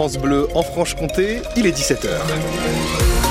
France Bleu en Franche-Comté, il est 17h.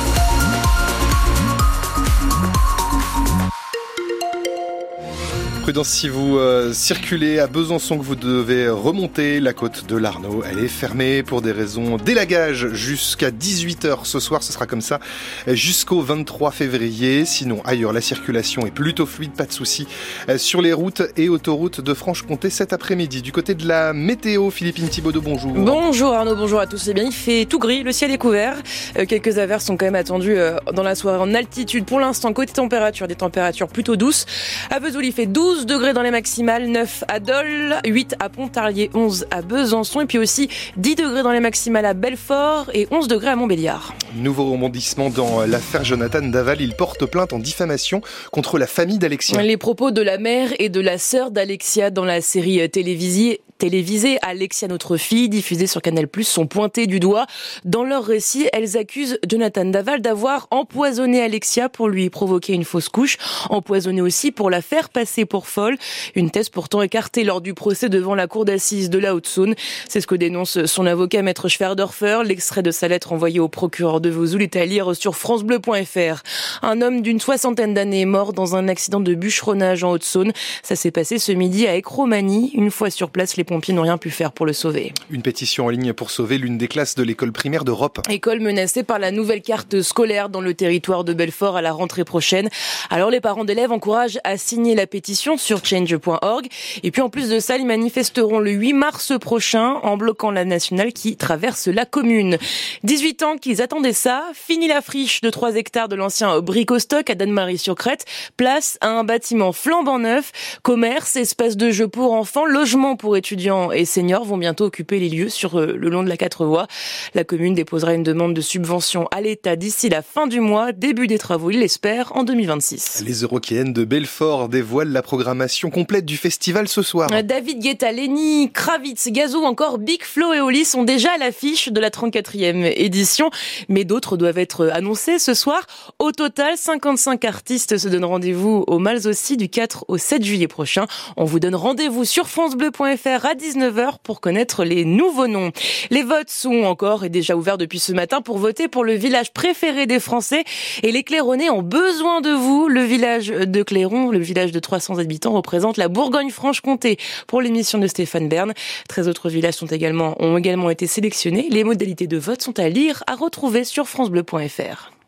Si vous euh, circulez à Besançon que vous devez remonter la côte de l'Arnaud. Elle est fermée pour des raisons d'élagage jusqu'à 18h ce soir. Ce sera comme ça jusqu'au 23 février. Sinon, ailleurs, la circulation est plutôt fluide, pas de souci euh, sur les routes et autoroutes de Franche-Comté cet après-midi. Du côté de la météo, Philippine Thibaudot, bonjour. Bonjour Arnaud, bonjour à tous. Eh bien, il fait tout gris, le ciel est couvert. Euh, quelques averses sont quand même attendues dans la soirée en altitude. Pour l'instant, côté température, des températures plutôt douces. À Vesoul, il fait 12 12 degrés dans les maximales, 9 à Dole, 8 à Pontarlier, 11 à Besançon et puis aussi 10 degrés dans les maximales à Belfort et 11 degrés à Montbéliard. Nouveau rebondissement dans l'affaire Jonathan Daval. Il porte plainte en diffamation contre la famille d'Alexia. Les propos de la mère et de la sœur d'Alexia dans la série télévisée télévisée Alexia notre fille, diffusée sur Canal+, sont pointées du doigt. Dans leur récit, elles accusent Jonathan Daval d'avoir empoisonné Alexia pour lui provoquer une fausse couche, empoisonné aussi pour la faire passer pour folle. Une thèse pourtant écartée lors du procès devant la cour d'assises de la Haute-Saône. C'est ce que dénonce son avocat maître Schwerdorfer. L'extrait de sa lettre envoyée au procureur de Vesoul est à lire sur francebleu.fr. Un homme d'une soixantaine d'années est mort dans un accident de bûcheronnage en Haute-Saône. Ça s'est passé ce midi à Écromanie. Une fois sur place, les pompiers n'ont rien pu faire pour le sauver. Une pétition en ligne pour sauver l'une des classes de l'école primaire d'Europe. École menacée par la nouvelle carte scolaire dans le territoire de Belfort à la rentrée prochaine. Alors les parents d'élèves encouragent à signer la pétition sur change.org. Et puis en plus de ça, ils manifesteront le 8 mars prochain en bloquant la nationale qui traverse la commune. 18 ans qu'ils attendaient ça. Fini la friche de 3 hectares de l'ancien bricostock à Danemarie-sur-Crète. Place à un bâtiment flambant neuf. Commerce, espace de jeu pour enfants, logement pour étudiants et seniors vont bientôt occuper les lieux sur euh, le long de la quatre voies. La commune déposera une demande de subvention à l'État d'ici la fin du mois, début des travaux, il l'espère, en 2026. Les Eurokéennes de Belfort dévoilent la programmation complète du festival ce soir. David Guetta, Lenny, Kravitz, Gazou, encore Big Flo et Oli sont déjà à l'affiche de la 34e édition, mais d'autres doivent être annoncés ce soir. Au total, 55 artistes se donnent rendez-vous au Mals aussi du 4 au 7 juillet prochain. On vous donne rendez-vous sur francebleu.fr à 19h pour connaître les nouveaux noms. Les votes sont encore et déjà ouverts depuis ce matin pour voter pour le village préféré des Français et les Claironnais ont besoin de vous. Le village de Clairon, le village de 300 habitants, représente la Bourgogne-Franche-Comté pour l'émission de Stéphane Bern. 13 autres villages ont également été sélectionnés. Les modalités de vote sont à lire, à retrouver sur francebleu.fr.